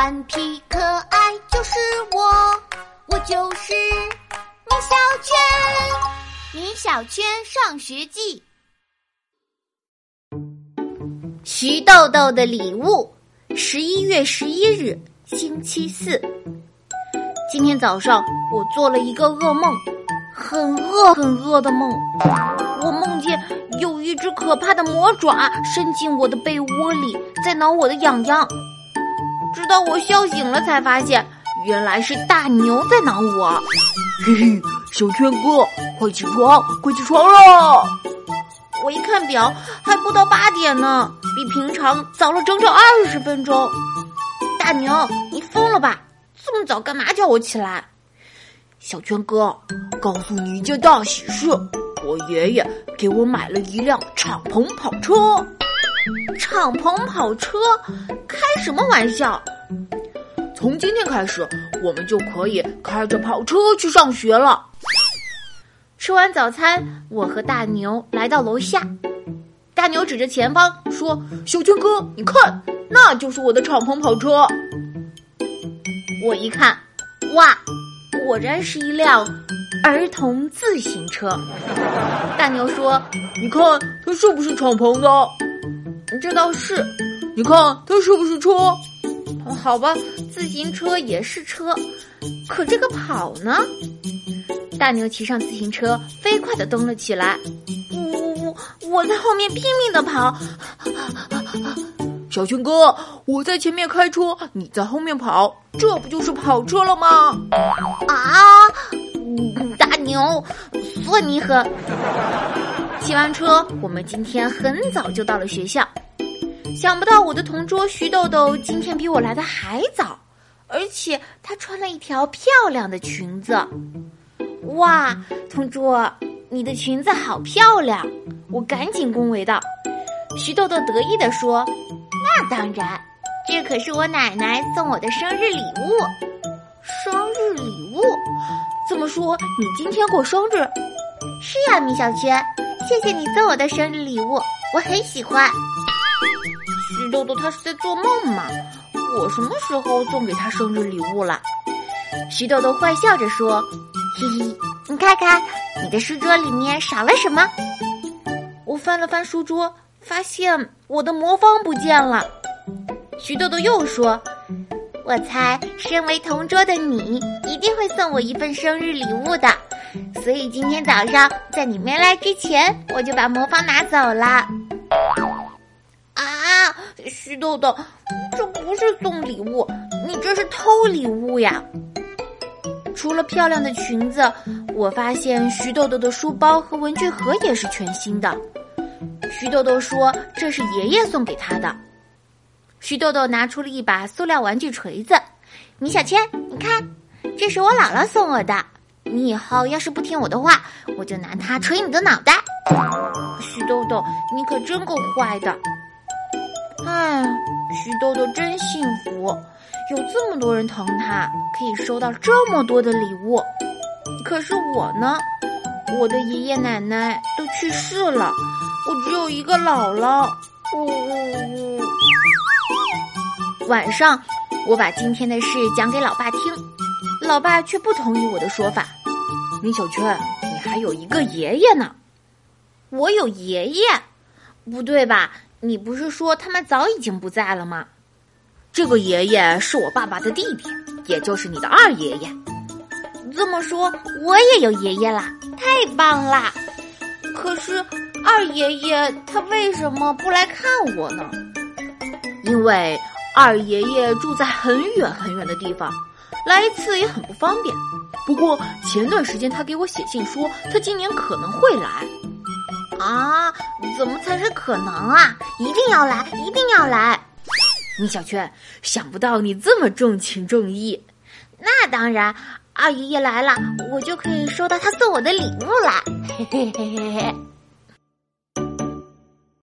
顽皮可爱就是我，我就是米小圈。米小圈上学记，徐豆豆的礼物。十一月十一日，星期四。今天早上我做了一个噩梦，很饿很饿的梦。我梦见有一只可怕的魔爪伸进我的被窝里，在挠我的痒痒。直到我笑醒了，才发现原来是大牛在挠我。嘿嘿，小圈哥，快起床，快起床了！我一看表，还不到八点呢，比平常早了整整二十分钟。大牛，你疯了吧？这么早干嘛叫我起来？小圈哥，告诉你一件大喜事，我爷爷给我买了一辆敞篷跑车。敞篷跑车？开什么玩笑？从今天开始，我们就可以开着跑车去上学了。吃完早餐，我和大牛来到楼下。大牛指着前方说：“小军哥，你看，那就是我的敞篷跑车。”我一看，哇，果然是一辆儿童自行车。大牛说：“你看，它是不是敞篷的？”这倒是。你看，它是不是车？好吧，自行车也是车，可这个跑呢？大牛骑上自行车，飞快的蹬了起来。我我我在后面拼命的跑。小熊哥，我在前面开车，你在后面跑，这不就是跑车了吗？啊！大牛，算你狠！骑完车，我们今天很早就到了学校。想不到我的同桌徐豆豆今天比我来的还早，而且她穿了一条漂亮的裙子。哇，同桌，你的裙子好漂亮！我赶紧恭维道。徐豆豆得意地说。那当然，这可是我奶奶送我的生日礼物。生日礼物？这么说你今天过生日？是呀，米小圈，谢谢你送我的生日礼物，我很喜欢。徐豆豆他是在做梦吗？我什么时候送给他生日礼物了？徐豆豆坏笑着说：“嘿嘿，你看看你的书桌里面少了什么？”我翻了翻书桌。发现我的魔方不见了，徐豆豆又说：“我猜，身为同桌的你一定会送我一份生日礼物的，所以今天早上在你没来之前，我就把魔方拿走了。”啊，徐豆豆，这不是送礼物，你这是偷礼物呀！除了漂亮的裙子，我发现徐豆豆的书包和文具盒也是全新的。徐豆豆说：“这是爷爷送给他的。”徐豆豆拿出了一把塑料玩具锤子。米小圈，你看，这是我姥姥送我的。你以后要是不听我的话，我就拿它锤你的脑袋。徐豆豆，你可真够坏的！唉，徐豆豆真幸福，有这么多人疼他，可以收到这么多的礼物。可是我呢，我的爷爷奶奶都去世了。我只有一个姥姥。呜呜呜！晚上，我把今天的事讲给老爸听，老爸却不同意我的说法。米小圈，你还有一个爷爷呢。我有爷爷？不对吧？你不是说他们早已经不在了吗？这个爷爷是我爸爸的弟弟，也就是你的二爷爷。这么说，我也有爷爷啦！太棒啦！可是。二爷爷他为什么不来看我呢？因为二爷爷住在很远很远的地方，来一次也很不方便。不过前段时间他给我写信说，他今年可能会来。啊，怎么才是可能啊？一定要来，一定要来！米小圈，想不到你这么重情重义。那当然，二爷爷来了，我就可以收到他送我的礼物了。嘿嘿嘿嘿嘿。